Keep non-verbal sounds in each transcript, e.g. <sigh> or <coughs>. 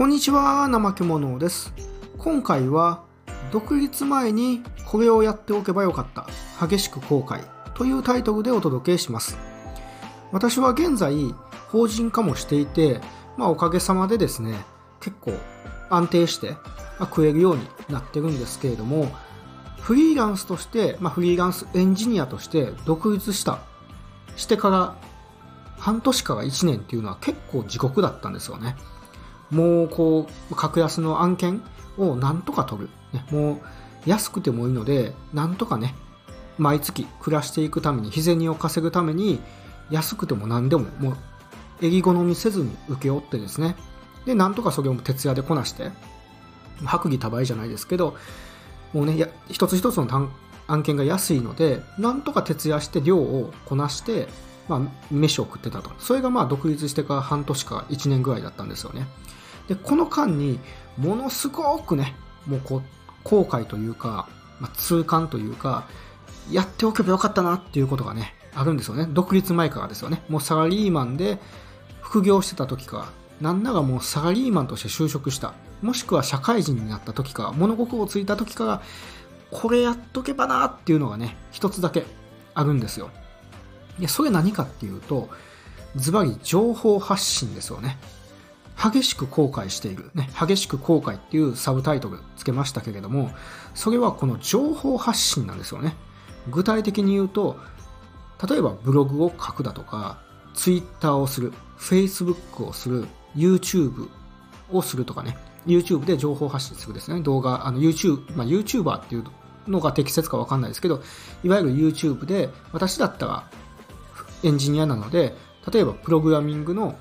こんにちは、怠け者です。今回は、独立前にこれをやっておけばよかった、激しく後悔というタイトルでお届けします。私は現在、法人化もしていて、まあおかげさまでですね、結構安定して食えるようになってるんですけれども、フリーランスとして、まあ、フリーランスエンジニアとして独立した、してから半年から1年っていうのは結構地獄だったんですよね。もうこう、格安の案件をなんとか取る。ね、もう安くてもいいので、なんとかね、毎月暮らしていくために、日銭を稼ぐために、安くても何でも、もう、襟好みせずに請け負ってですね、で、なんとかそれを徹夜でこなして、薄利多売じゃないですけど、もうね、一つ一つの案件が安いので、なんとか徹夜して量をこなして、まあ、飯を食ってたと。それがまあ独立してから半年か1年ぐらいだったんですよね。で、この間に、ものすごくね、もうこう、後悔というか、まあ、痛感というか、やっておけばよかったなっていうことがね、あるんですよね。独立前からですよね。もうサラリーマンで副業してた時か、なんならもうサラリーマンとして就職した。もしくは社会人になった時か、物心をついた時から、これやっとけばなっていうのがね、一つだけあるんですよ。いや、それ何かっていうと、ズバリ情報発信ですよね。激しく後悔している、ね、激しく後悔っていうサブタイトルつけましたけれども、それはこの情報発信なんですよね。具体的に言うと、例えばブログを書くだとか、ツイッターをする、Facebook をする、YouTube をするとかね、YouTube で情報発信するですね、動画、あの YouTube、まあ、YouTuber っていうのが適切かわかんないですけど、いわゆる YouTube で、私だったらエンジニアなので、例えばプログラミングの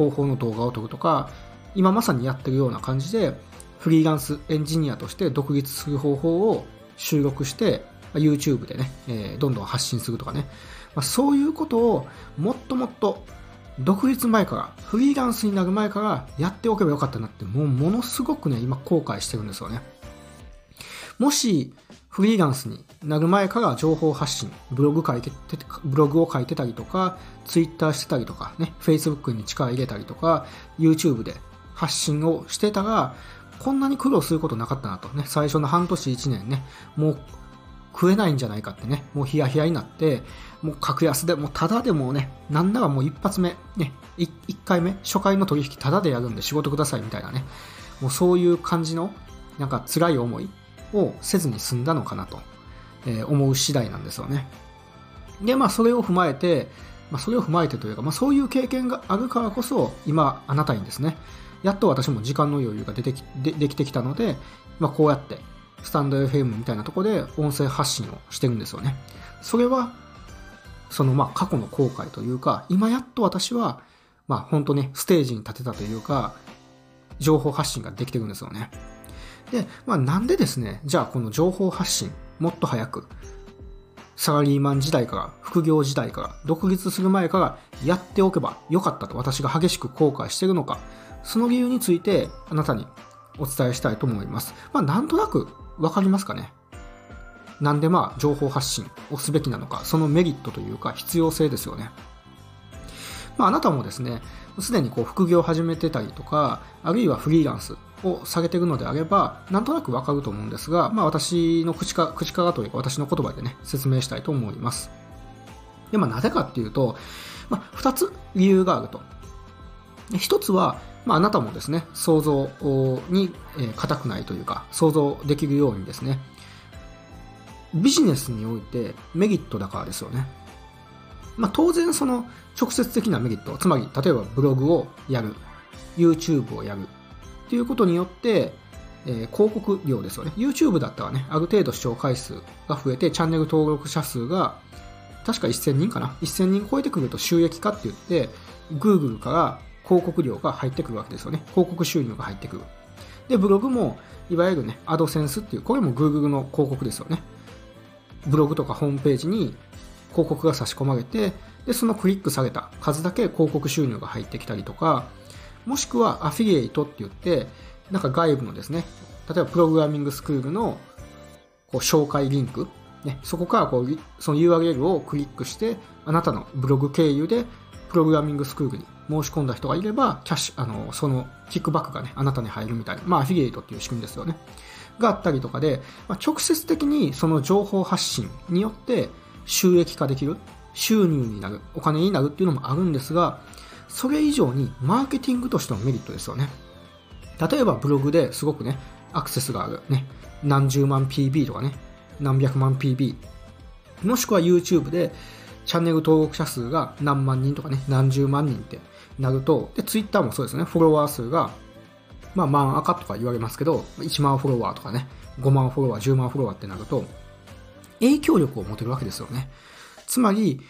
方法の動画を撮るとか、今まさにやってるような感じで、フリーランスエンジニアとして独立する方法を収録して、YouTube でね、えー、どんどん発信するとかね、まあ、そういうことをもっともっと独立前から、フリーランスになる前からやっておけばよかったなって、もうものすごくね、今後悔してるんですよね。もし、フリーランスになる前から情報発信、ブログ書いて、ブログを書いてたりとか、ツイッターしてたりとか、ね、Facebook に力入れたりとか、YouTube で発信をしてたら、こんなに苦労することなかったなと。ね、最初の半年1年ね、もう食えないんじゃないかってね、もうヒヤヒヤになって、もう格安で、もうただでもね、なんならもう一発目、ね、一回目、初回の取引ただでやるんで仕事くださいみたいなね、もうそういう感じの、なんか辛い思いをせずに済んだのかなと、え思う次第なんですよね。で、まあそれを踏まえて、まあそれを踏まえてというか、まあそういう経験があるからこそ、今あなたにですね、やっと私も時間の余裕が出てきでできてきたので、まあこうやってスタンド FM みたいなとこで音声発信をしてるんですよね。それは、そのまあ過去の後悔というか、今やっと私は、まあ本当にステージに立てたというか、情報発信ができてるんですよね。で、まあなんでですね、じゃあこの情報発信、もっと早く、サラリーマン時代から、副業時代から、独立する前からやっておけばよかったと私が激しく後悔しているのか、その理由についてあなたにお伝えしたいと思います。まあなんとなくわかりますかね？なんでまあ情報発信をすべきなのか、そのメリットというか必要性ですよね。まああなたもですね、すでにこう副業を始めてたりとか、あるいはフリーランスを下げていくのであれば、なんとなくわかると思うんですが、まあ私の口か口からというか私の言葉でね、説明したいと思います。で、まあなぜかっていうと、まあ二つ理由があると。一つは、まあ、あなたもですね、想像に固くないというか、想像できるようにですね、ビジネスにおいてメリットだからですよね。まあ、当然その直接的なメリット、つまり例えばブログをやる、YouTube をやるっていうことによって、えー、広告料ですよね。YouTube だったらね、ある程度視聴回数が増えて、チャンネル登録者数が確か1000人かな ?1000 人超えてくると収益化って言って、Google から広告料が入ってくるわけですよね。広告収入が入ってくる。で、ブログも、いわゆるね、アドセンスっていう、これも Google の広告ですよね。ブログとかホームページに広告が差し込まれて、で、そのクリックされた数だけ広告収入が入ってきたりとか、もしくはアフィリエイトって言って、なんか外部のですね、例えばプログラミングスクールのこう紹介リンク、ね、そこからこうその URL をクリックして、あなたのブログ経由でプログラミングスクールに申し込んだ人がいれば、キャッシュ、あの、そのキックバックがね、あなたに入るみたいな、まあ、アフィリエイトっていう仕組みですよね。があったりとかで、まあ、直接的にその情報発信によって収益化できる、収入になる、お金になるっていうのもあるんですが、それ以上にマーケティングとしてのメリットですよね。例えばブログですごくね、アクセスがある、ね、何十万 PB とかね、何百万 PB、もしくは YouTube でチャンネル登録者数が何万人とかね、何十万人ってなると、で、Twitter もそうですね、フォロワー数が、まあ、万赤とか言われますけど、1万フォロワーとかね、5万フォロワー、10万フォロワーってなると、影響力を持てるわけですよね。つまり、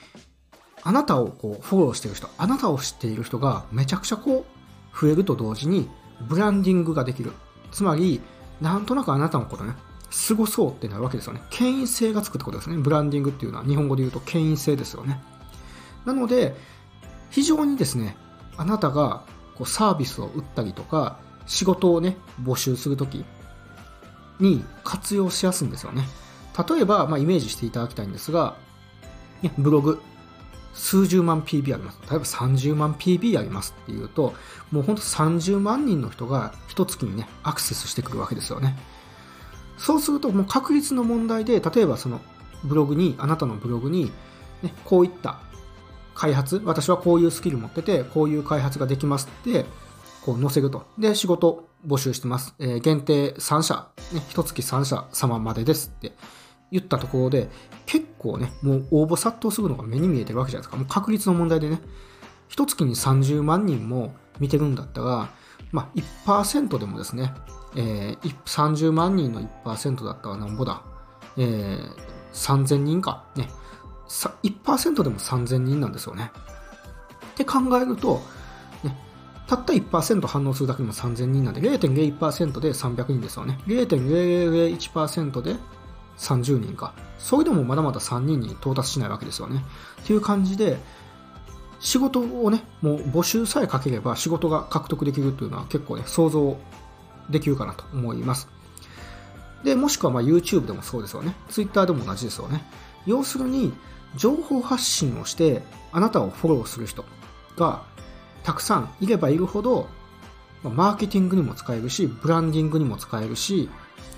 あなたをこうフォローしてる人、あなたを知っている人がめちゃくちゃこう増えると同時にブランディングができる。つまり、なんとなくあなたのことね、過ごそうってなるわけですよね。権威性がつくってことですね。ブランディングっていうのは日本語で言うと権威性ですよね。なので、非常にですね、あなたがこうサービスを売ったりとか、仕事をね、募集するときに活用しやすいんですよね。例えば、まあ、イメージしていただきたいんですが、ブログ、数十万 PB あります。例えば30万 PB ありますっていうと、もうほんと30万人の人が一月にね、アクセスしてくるわけですよね。そうすると、もう確率の問題で、例えばそのブログに、あなたのブログに、ね、こういった開発、私はこういうスキル持ってて、こういう開発ができますって、こう載せると。で、仕事募集してます。えー、限定3社、ね、1月3社様までですって言ったところで、結構ね、もう応募殺到するのが目に見えてるわけじゃないですか。もう確率の問題でね、一月に30万人も見てるんだったら、まあ1%でもですね、えー、30万人の1%だったらなんぼだ、えー、3000人か、ね、1%でも3000人なんですよね。って考えると、ね、たった1%反応するだけでも3000人なんで、0.01%で300人ですよね。0.001%で30人か。それでもまだまだ3人に到達しないわけですよね。っていう感じで、仕事をね、もう募集さえかければ仕事が獲得できるというのは結構ね、想像できるかなと思います。で、もしくはまあ YouTube でもそうですよね。Twitter でも同じですよね。要するに、情報発信をして、あなたをフォローする人がたくさんいればいるほど、マーケティングにも使えるし、ブランディングにも使えるし、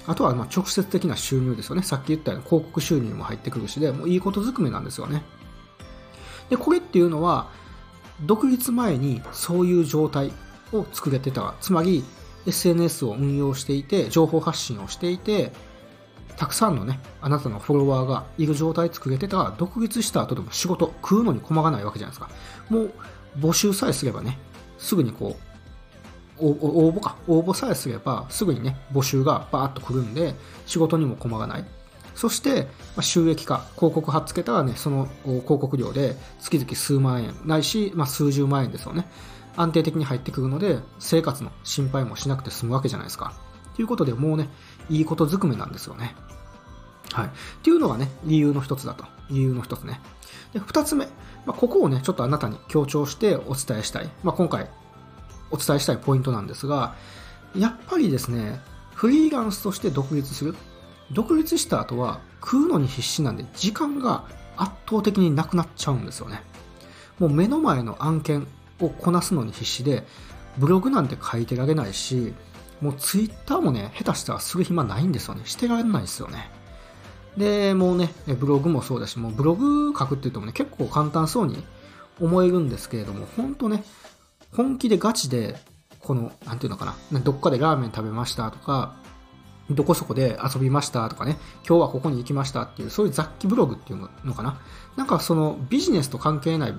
あとはま直接的な収入ですよね。さっき言ったように広告収入も入ってくるしで、もういいことずくめなんですよね。で、これっていうのは、独立前にそういう状態を作れてた。つまり、SNS を運用していて、情報発信をしていて、たくさんのね、あなたのフォロワーがいる状態作れてたら、独立した後でも仕事、食うのに困らないわけじゃないですか。もう、募集さえすればね、すぐにこう、応募か、応募さえすれば、すぐにね、募集がバーッと来るんで、仕事にも困らない。そして、ま収益化、広告貼っつけたらね、その広告料で月々数万円、ないし、まあ、数十万円ですよね。安定的に入ってくるので、生活の心配もしなくて済むわけじゃないですか。ということで、もうね、いいことずくめなんですよね。はい。っていうのがね、理由の一つだと。理由の一つね。で、二つ目。まあ、ここをね、ちょっとあなたに強調してお伝えしたい。まあ、今回お伝えしたいポイントなんですが、やっぱりですね、フリーランスとして独立する。独立した後は食うのに必死なんで時間が圧倒的になくなっちゃうんですよね。もう目の前の案件をこなすのに必死で、ブログなんて書いてられないし、もうツイッターもね、下手したらする暇ないんですよね。してられないですよね。で、もうね、ブログもそうだし、もうブログ書くって言ってもね、結構簡単そうに思えるんですけれども、本当ね、本気でガチで、この、なんていうのかな、どっかでラーメン食べましたとか、どこそこで遊びましたとかね、今日はここに行きましたっていう、そういう雑記ブログっていうのかな。なんかそのビジネスと関係ない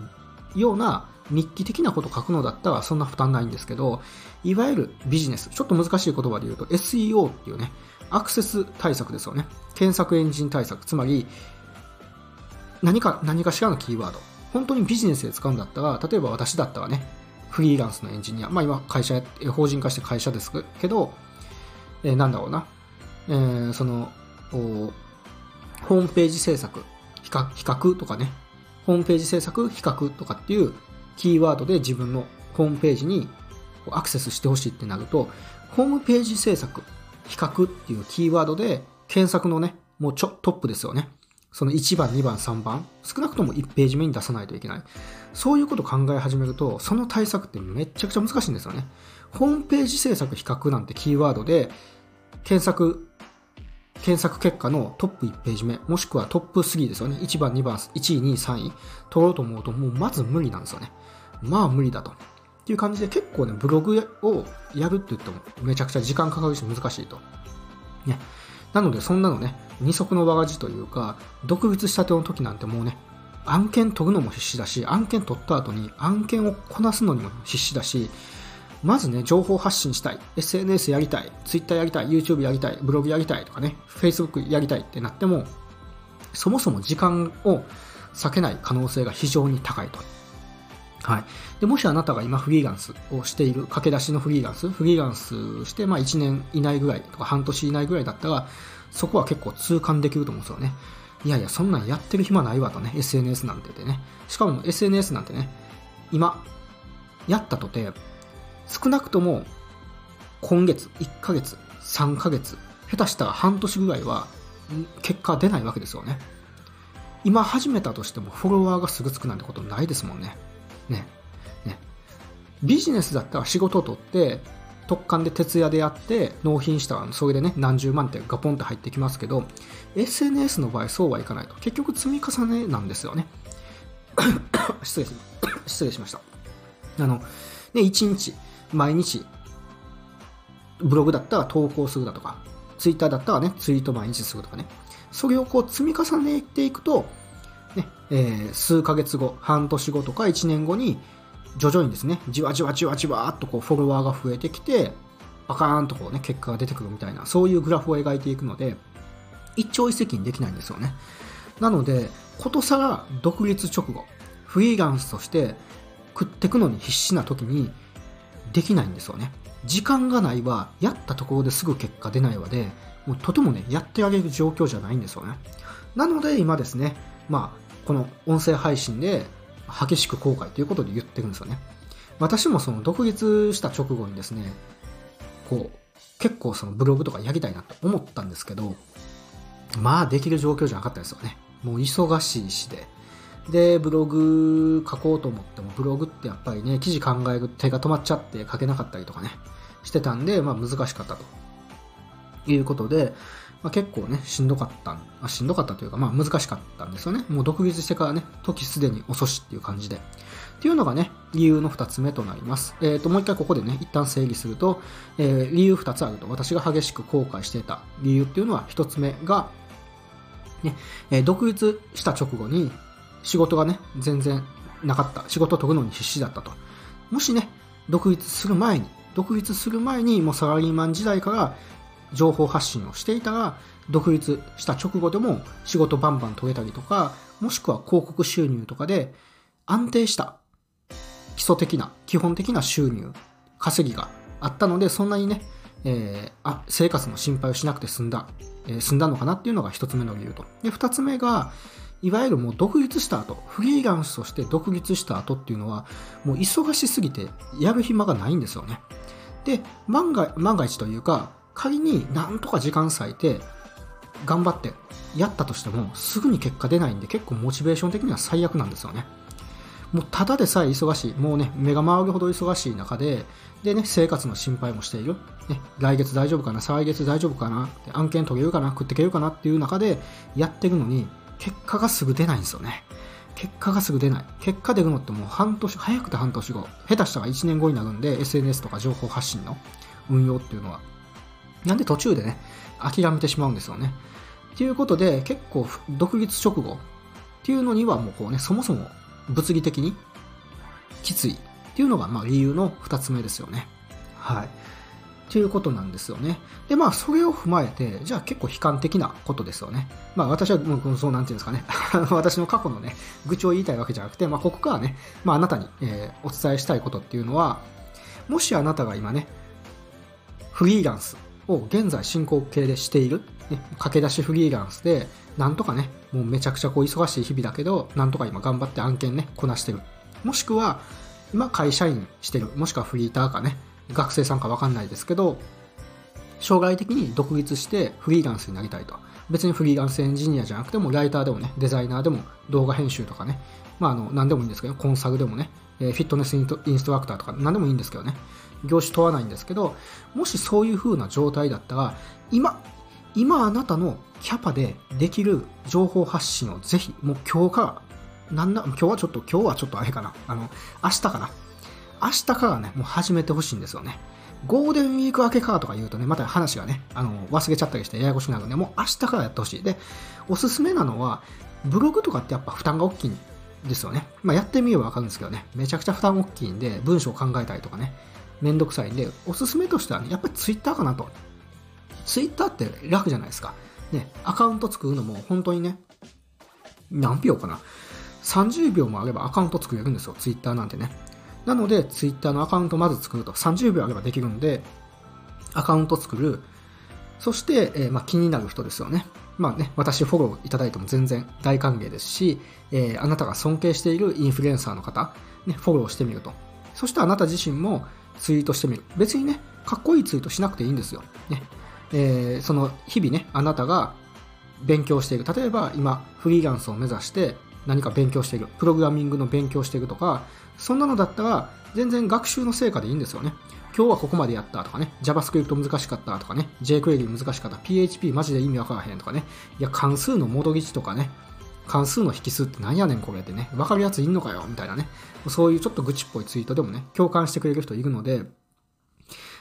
ような日記的なこと書くのだったらそんな負担ないんですけど、いわゆるビジネス、ちょっと難しい言葉で言うと SEO っていうね、アクセス対策ですよね。検索エンジン対策。つまり、何か、何かしらのキーワード。本当にビジネスで使うんだったら、例えば私だったらね、フリーランスのエンジニア、まあ今会社、法人化して会社ですけど、えー、なんだろうな、えー、その、ホームページ制作、比較、比較とかね、ホームページ制作、比較とかっていうキーワードで自分のホームページにアクセスしてほしいってなると、ホームページ制作、比較っていうキーワードで検索のね、もうちょトップですよね。その1番、2番、3番、少なくとも1ページ目に出さないといけない。そういうことを考え始めると、その対策ってめっちゃくちゃ難しいんですよね。ホームページ制作比較なんてキーワードで、検索、検索結果のトップ1ページ目、もしくはトップ3ですよね。1番、2番、1位、2位、3位、取ろうと思うと、もうまず無理なんですよね。まあ無理だと。っていう感じで結構ね、ブログをやるって言ってもめちゃくちゃ時間かかるし難しいと。ね。なのでそんなのね、二足のわがじというか、独立したての時なんてもうね、案件取るのも必死だし、案件取った後に案件をこなすのにも必死だし、まずね、情報発信したい。SNS やりたい。Twitter やりたい。YouTube やりたい。ブログやりたいとかね、Facebook やりたいってなっても、そもそも時間を避けない可能性が非常に高いと。はい。で、もしあなたが今フリーランスをしている、駆け出しのフリーランス、フリーランスして、まあ1年以内ぐらいとか半年以内ぐらいだったら、そこは結構痛感できると思うんですよね。いやいや、そんなんやってる暇ないわとね、SNS なんてでね。しかも SNS なんてね、今、やったとて、少なくとも今月、1ヶ月、3ヶ月、下手したら半年ぐらいは結果出ないわけですよね。今始めたとしてもフォロワーがすぐつくなんてことないですもんね。ね。ね。ビジネスだったら仕事を取って、特貫で徹夜でやって納品したらそれでね何十万ってガポンって入ってきますけど SNS の場合そうはいかないと結局積み重ねなんですよね <coughs> 失礼し <coughs> 失礼しましたあのね1日毎日ブログだったら投稿するだとかツイッターだったらねツイート毎日するとかねそれをこう積み重ねていくとね、えー、数ヶ月後、半年後とか1年後に、徐々にですね、じわじわじわじわっとこうフォロワーが増えてきて、バカーンとこうね、結果が出てくるみたいな、そういうグラフを描いていくので、一朝一夕にできないんですよね。なので、ことさら独立直後、フリーランスとして食っていくのに必死な時にできないんですよね。時間がないは、やったところですぐ結果出ないわで、もうとてもね、やってあげる状況じゃないんですよね。なので今ですね、まあ、この音声配信で激しく後悔ということで言ってるんですよね。私もその独立した直後にですね、こう、結構そのブログとかやりたいなと思ったんですけど、まあできる状況じゃなかったですよね。もう忙しいしで。で、ブログ書こうと思っても、ブログってやっぱりね、記事考える手が止まっちゃって書けなかったりとかね、してたんで、まあ難しかったと。いうことで、まあ、結構ね、しんどかった、あしんどかったというか、まあ難しかったんですよね。もう独立してからね、時すでに遅しっていう感じで。っていうのがね、理由の2つ目となります。えっ、ー、と、もう一回ここでね、一旦整理すると、えー、理由2つあると。私が激しく後悔していた理由っていうのは、1つ目が、ね、えー、独立した直後に仕事がね、全然なかった。仕事を取るのに必死だったと。もしね、独立する前に、独立する前にもうサラリーマン時代から情報発信をしていたら、独立した直後でも仕事バンバン取れたりとか、もしくは広告収入とかで安定した基礎的な、基本的な収入、稼ぎがあったので、そんなにね、えー、あ、生活の心配をしなくて済んだ、えー、済んだのかなっていうのが一つ目の理由と。で、二つ目が、いわゆるもう独立した後、フリーランスとして独立した後っていうのは、もう忙しすぎてやる暇がないんですよね。で、万が万が一というか、仮になんとか時間割いて頑張ってやったとしてもすぐに結果出ないんで結構モチベーション的には最悪なんですよね。もうただでさえ忙しい、もうね、目が回るほど忙しい中で、でね、生活の心配もしている。ね、来月大丈夫かな、再来月大丈夫かな、案件取れるかな、食っていけるかなっていう中でやってるのに、結果がすぐ出ないんですよね。結果がすぐ出ない。結果出るのってもう半年、早くて半年後、下手したら1年後になるんで、SNS とか情報発信の運用っていうのは。なんで途中でね、諦めてしまうんですよね。ということで、結構独立直後っていうのにはもうこうね、そもそも物理的にきついっていうのがまあ理由の2つ目ですよね。はい。ということなんですよね。で、まあ、それを踏まえて、じゃあ結構悲観的なことですよね。まあ、私はもうそうなんていうんですかね。<laughs> 私の過去のね、愚痴を言いたいわけじゃなくて、まあ、ここからね、まあ、あなたに、えー、お伝えしたいことっていうのは、もしあなたが今ね、フリーランスを現在進行形でしている、ね、駆け出しフリーランスで、なんとかね、もうめちゃくちゃこう忙しい日々だけど、なんとか今頑張って案件ね、こなしてる。もしくは、今会社員してる。もしくはフリーターかね、学生さんかわかんないですけど、将来的に独立してフリーランスになりたいと。別にフリーランスエンジニアじゃなくても、ライターでもね、デザイナーでも、動画編集とかね、まあ、あの、何でもいいんですけど、コンサルでもね、えフィットネスインストラクターとか何でもいいんですけどね、業種問わないんですけど、もしそういう風な状態だったら、今、今あなたのキャパでできる情報発信をぜひ、もう今日から、なんだ、今日はちょっと、今日はちょっとあれかな、あの、明日かな。明日からね、もう始めてほしいんですよね。ゴールデンウィーク明けかとか言うとね、また話がね、あの、忘れちゃったりしてややこしくなるんで、もう明日からやってほしい。で、おすすめなのは、ブログとかってやっぱ負担が大きいですよね。まあ、やってみればわかるんですけどね、めちゃくちゃ負担大きいんで、文章を考えたりとかね、めんどくさいんで、おすすめとしてはね、やっぱりツイッターかなと。ツイッターって楽じゃないですか。ね、アカウント作るのも本当にね、何秒かな。30秒もあればアカウント作れるんですよ、ツイッターなんてね。なので、ツイッターのアカウントまず作ると。30秒あればできるんで、アカウント作る。そして、えー、まあ、気になる人ですよね。まあね、私フォローいただいても全然大歓迎ですし、えー、あなたが尊敬しているインフルエンサーの方、ね、フォローしてみると。そしてあなた自身もツイートしてみる。別にね、かっこいいツイートしなくていいんですよ。ね。えー、その日々ね、あなたが勉強している。例えば今、フリーランスを目指して何か勉強している。プログラミングの勉強しているとか、そんなのだったら全然学習の成果でいいんですよね。今日はここまでやったとかね、JavaScript 難しかったとかね、jQuery 難しかった、PHP マジで意味わからへんとかね、いや、関数の戻り値とかね、関数の引数って何やねんこれってね、わかるやついんのかよ。みたいなね、そういうちょっと愚痴っぽいツイートでもね、共感してくれる人いるので、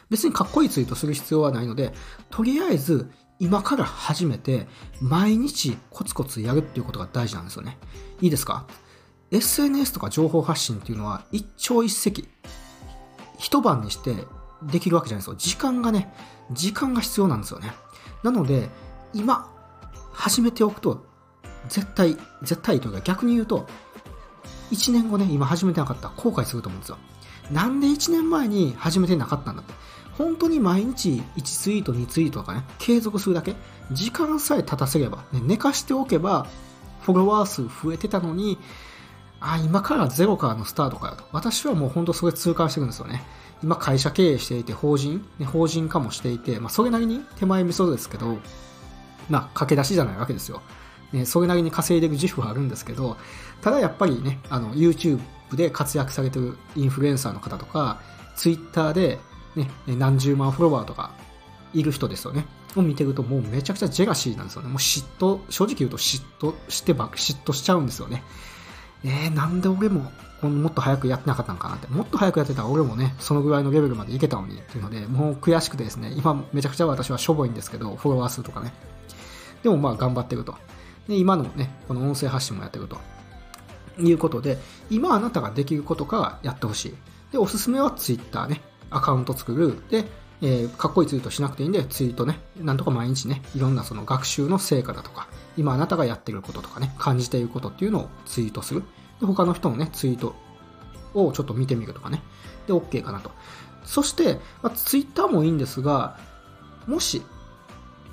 別にかっこいいツイートする必要はないので、とりあえず今から始めて、毎日コツコツやるっていうことが大事なんですよね。いいですか ?SNS とか情報発信っていうのは一朝一夕、一晩にしてできるわけじゃないですよ。時間がね、時間が必要なんですよね。なので、今、始めておくと、絶対、絶対というか逆に言うと、1年後ね、今始めてなかったら後悔すると思うんですよ。なんで1年前に始めてなかったんだって。本当に毎日1ツイート2ツイートとかね、継続するだけ、時間さえ経たせれば、ね、寝かしておけば、フォロワー数増えてたのに、あ、今からゼロからのスタートかよと。私はもう本当それ痛感してるんですよね。今会社経営していて、法人、ね、法人化もしていて、まあそれなりに手前味噌ですけど、まあ駆け出しじゃないわけですよ。ね、それなりに稼いでいく自負はあるんですけど、ただやっぱりね、あの、YouTube で活躍されてるインフルエンサーの方とか、Twitter でね、何十万フォロワーとかいる人ですよね。を見てるともうめちゃくちゃジェラシーなんですよね。もう嫉妬、正直言うと嫉妬してば、嫉妬しちゃうんですよね。えー、なんで俺ももっと早くやってなかったのかなって。もっと早くやってたら俺もね、そのぐらいのレベルまでいけたのにっていうので、もう悔しくてですね、今めちゃくちゃ私はしょぼいんですけど、フォロワー数とかね。でもまあ頑張ってると。で、今のね、この音声発信もやってると。いうことで、今あなたができることからやってほしい。で、おすすめは Twitter ね。アカウント作る。で、えー、かっこいいツイートしなくていいんで、ツイートね、なんとか毎日ね、いろんなその学習の成果だとか、今あなたがやってることとかね、感じていることっていうのをツイートする。で、他の人のね、ツイートをちょっと見てみるとかね。で、OK かなと。そして、まあ、ツイッターもいいんですが、もし、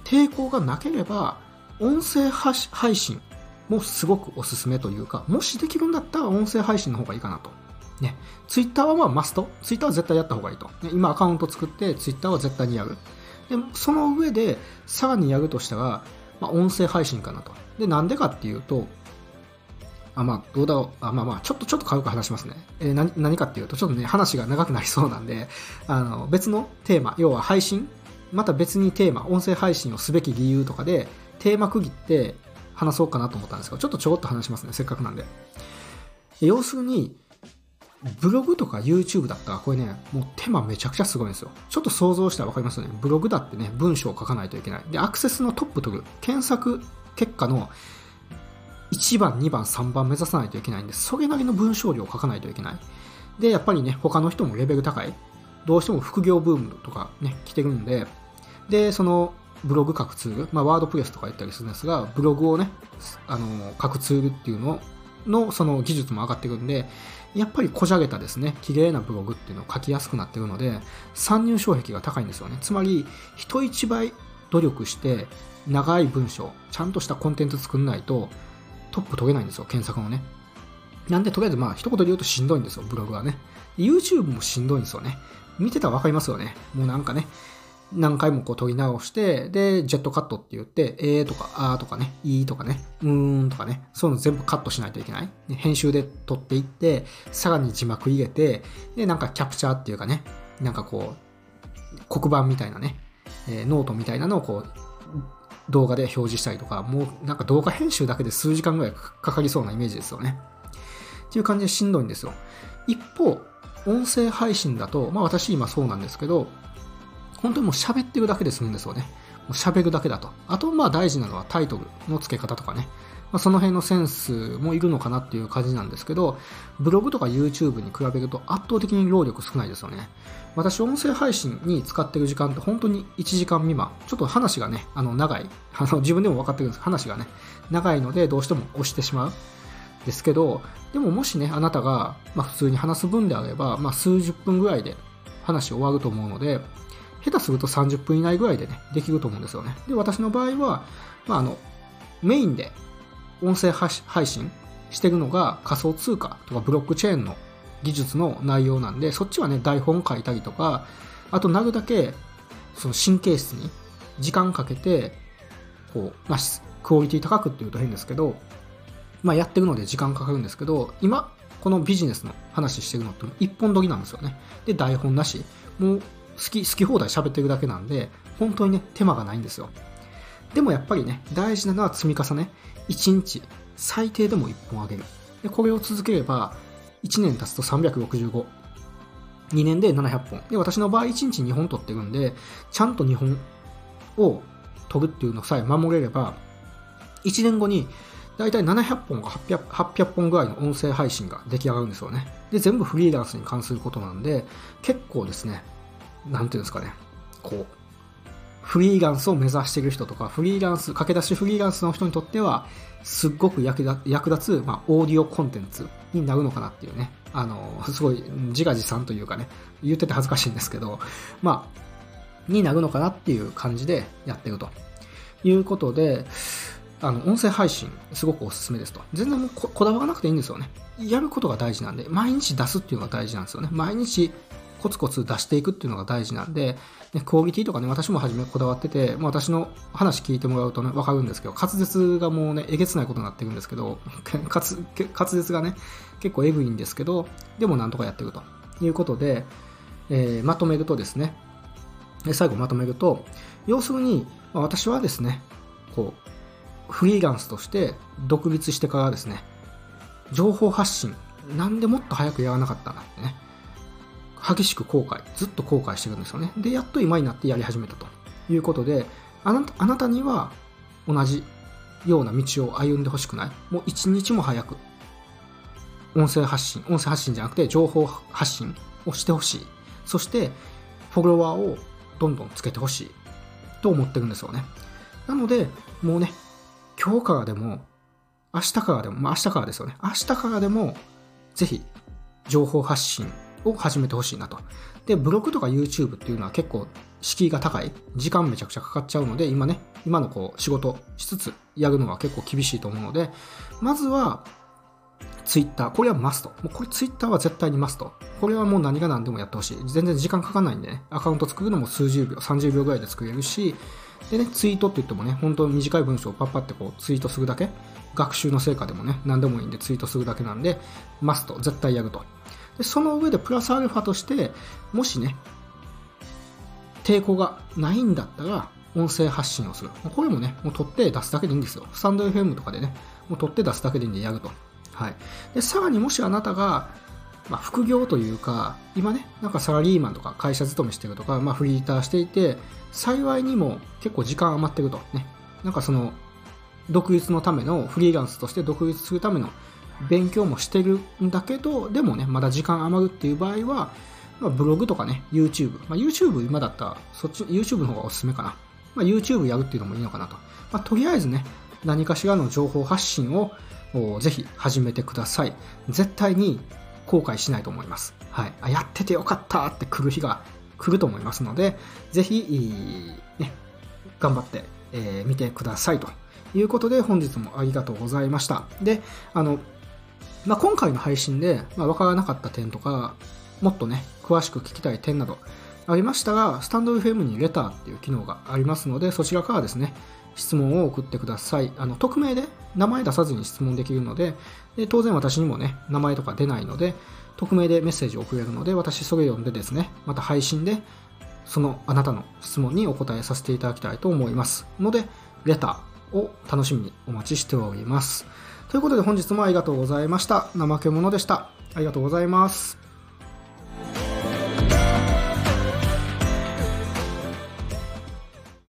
抵抗がなければ、音声配信もすごくおすすめというか、もしできるんだったら音声配信の方がいいかなと。ね。ツイッターはまあマスト。ツイッターは絶対やった方がいいと。ね、今アカウント作ってツイッターは絶対にやる。で、その上でさらにやるとしたら、まあ、音声配信かなと。で、なんでかっていうと、あ、まあ、どうだろう。あ、まあまあ、ちょっと、ちょっと軽く話しますね。えー、何、何かっていうと、ちょっとね、話が長くなりそうなんで、あの、別のテーマ、要は配信また別にテーマ、音声配信をすべき理由とかで、テーマ区切って話そうかなと思ったんですけど、ちょっとちょろっと話しますね、せっかくなんで。要するに、ブログとか YouTube だったらこれね、もう手間めちゃくちゃすごいんですよ。ちょっと想像したらわかりますよね。ブログだってね、文章を書かないといけない。で、アクセスのトップ取る。検索結果の1番、2番、3番目指さないといけないんで、それなりの文章量を書かないといけない。で、やっぱりね、他の人もレベル高い。どうしても副業ブームとかね、来てるんで、で、そのブログ書くツール、まあ、ワードプレスとか言ったりするんですが、ブログをね、あの、書くツールっていうのの、その技術も上がってくるんで、やっぱりこじゃげたですね、綺麗なブログっていうのを書きやすくなってるので、参入障壁が高いんですよね。つまり、人一倍努力して、長い文章、ちゃんとしたコンテンツ作んないと、トップ取れないんですよ、検索のね。なんで、とりあえずまあ、一言で言うとしんどいんですよ、ブログはね。YouTube もしんどいんですよね。見てたらわかりますよね。もうなんかね、何回もこう撮り直して、で、ジェットカットって言って、えーとか、あーとかね、いいとかね、うーんとかね、そういうの全部カットしないといけない。編集で撮っていって、さらに字幕入れて、で、なんかキャプチャーっていうかね、なんかこう、黒板みたいなね、えー、ノートみたいなのをこう、動画で表示したりとか、もうなんか動画編集だけで数時間ぐらいかかりそうなイメージですよね。っていう感じでしんどいんですよ。一方、音声配信だと、まあ私今そうなんですけど、本当にもう喋ってるだけで済むんですよね。もう喋るだけだと。あと、まあ大事なのはタイトルの付け方とかね。まあ、その辺のセンスもいるのかなっていう感じなんですけど、ブログとか YouTube に比べると圧倒的に労力少ないですよね。私、音声配信に使ってる時間って本当に1時間未満。ちょっと話がね、あの、長い。あの、自分でも分かってるんです話がね、長いのでどうしても押してしまう。ですけど、でももしね、あなたが、まあ、普通に話す分であれば、まあ、数十分ぐらいで話終わると思うので、下手すると30分以内ぐらいでね、できると思うんですよね。で、私の場合は、まあ、あの、メインで音声配信してるのが仮想通貨とかブロックチェーンの技術の内容なんで、そっちはね、台本書いたりとか、あとなるだけ、その神経質に時間かけて、こう、まあ、クオリティ高くっていうと変ですけど、まあ、やってるので時間かかるんですけど、今、このビジネスの話してるのって一本撮りなんですよね。で、台本なし。もう好き、好き放題喋ってるだけなんで、本当にね、手間がないんですよ。でもやっぱりね、大事なのは積み重ね。1日、最低でも1本あげる。で、これを続ければ、1年経つと365。2年で700本。で、私の場合1日2本取ってるんで、ちゃんと2本を取るっていうのさえ守れれば、1年後に大体700本か 800, 800本ぐらいの音声配信が出来上がるんですよね。で、全部フリーランスに関することなんで、結構ですね、なんていうんですかね、こう、フリーランスを目指している人とか、フリーランス、駆け出しフリーランスの人にとっては、すっごく役立つ、まあ、オーディオコンテンツになるのかなっていうね。あの、すごい自画自賛というかね、言ってて恥ずかしいんですけど、まあ、になるのかなっていう感じでやってるということで、あの、音声配信、すごくおすすめですと。全然もうこだわらなくていいんですよね。やることが大事なんで、毎日出すっていうのが大事なんですよね。毎日コツコツ出していくっていうのが大事なんで、ね、クオリティとかね、私も初めこだわってて、まあ、私の話聞いてもらうとね、わかるんですけど、滑舌がもうね、えげつないことになってるんですけど、<laughs> 滑舌がね、結構エグいんですけど、でもなんとかやってると。いうことで、えー、まとめるとですね、最後まとめると、要するに、まあ、私はですね、こう、フリーランスとして独立してからですね、情報発信、なんでもっと早くやらなかったんだってね、激しく後悔、ずっと後悔してるんですよね。で、やっと今になってやり始めたということで、あなたあなたには同じような道を歩んでほしくない。もう一日も早く、音声発信、音声発信じゃなくて情報発信をしてほしい。そして、フォロワーをどんどんつけてほしいと思ってるんですよね。なので、もうね、今日からでも、明日からでも、まあ明日からですよね。明日からでも、ぜひ、情報発信を始めてほしいなと。で、ブログとか YouTube っていうのは結構敷居が高い。時間めちゃくちゃかかっちゃうので、今ね、今のこう仕事しつつやるのは結構厳しいと思うので、まずは Twitter。これはマスト。もうこれ Twitter は絶対にマスト。これはもう何が何でもやってほしい。全然時間かかんないんでね、アカウント作るのも数十秒、30秒ぐらいで作れるし、でね、ツイートって言ってもね、本当に短い文章をパッパってこうツイートするだけ。学習の成果でもね、何でもいいんでツイートするだけなんで、マスト、絶対やると。でその上でプラスアルファとして、もしね、抵抗がないんだったら、音声発信をする。これもね、もう取って出すだけでいいんですよ。スタンド FM とかでね、もう取って出すだけでいいんでやると。はい。で、さらにもしあなたが、まあ、副業というか、今ね、なんかサラリーマンとか会社勤めしてるとか、まあ、フリーターしていて、幸いにも結構時間余ってると。ね。なんかその、独立のための、フリーランスとして独立するための勉強もしてるんだけど、でもね、まだ時間余るっていう場合は、まあ、ブログとかね、YouTube。まあ、YouTube 今だったら、そっち、YouTube の方がおすすめかな。まあ、YouTube やるっていうのもいいのかなと。まあ、とりあえずね、何かしらの情報発信をぜひ始めてください。絶対に後悔しないと思います。はい。あ、やっててよかったって来る日が来ると思いますので、ぜひ、ね、頑張って、えー、見てくださいということで、本日もありがとうございました。で、あの、まあ、今回の配信で、まあ、分からなかった点とか、もっとね、詳しく聞きたい点などありましたら、スタンド FM にレターっていう機能がありますので、そちらからですね、質問を送ってください。あの匿名で名前出さずに質問できるのでで、当然私にもね、名前とか出ないので、匿名でメッセージを送れるので、私それ読んでですね、また配信でそのあなたの質問にお答えさせていただきたいと思いますので、レターを楽しみにお待ちしております。ということで本日もありがとうございました。怠け者でした。ありがとうございます。